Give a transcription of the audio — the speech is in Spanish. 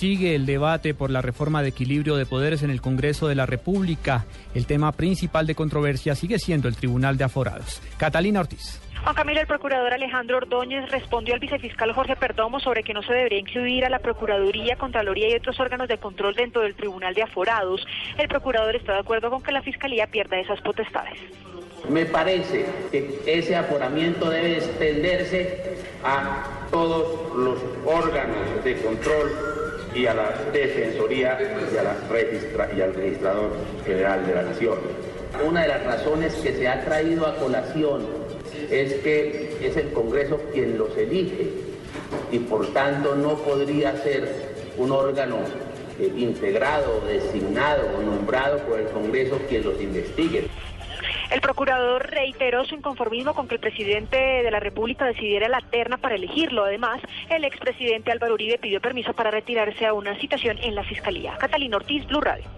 Sigue el debate por la reforma de equilibrio de poderes en el Congreso de la República. El tema principal de controversia sigue siendo el Tribunal de Aforados. Catalina Ortiz. Juan Camilo, el procurador Alejandro Ordóñez respondió al vicefiscal Jorge Perdomo sobre que no se debería incluir a la Procuraduría, Contraloría y otros órganos de control dentro del Tribunal de Aforados. El procurador está de acuerdo con que la Fiscalía pierda esas potestades. Me parece que ese aforamiento debe extenderse a todos los órganos de control y a la Defensoría y, al Registrador General de la Nación. Una de las razones que se ha traído a colación es que es el Congreso quien los elige y por tanto no podría ser un órgano eh, integrado, designado o nombrado por el Congreso quien los investigue. El procurador reiteró su inconformismo con que el presidente de la República decidiera la terna para elegirlo. Además, el expresidente Álvaro Uribe pidió permiso para retirarse a una citación en la Fiscalía. Catalina Ortiz, Blue Radio.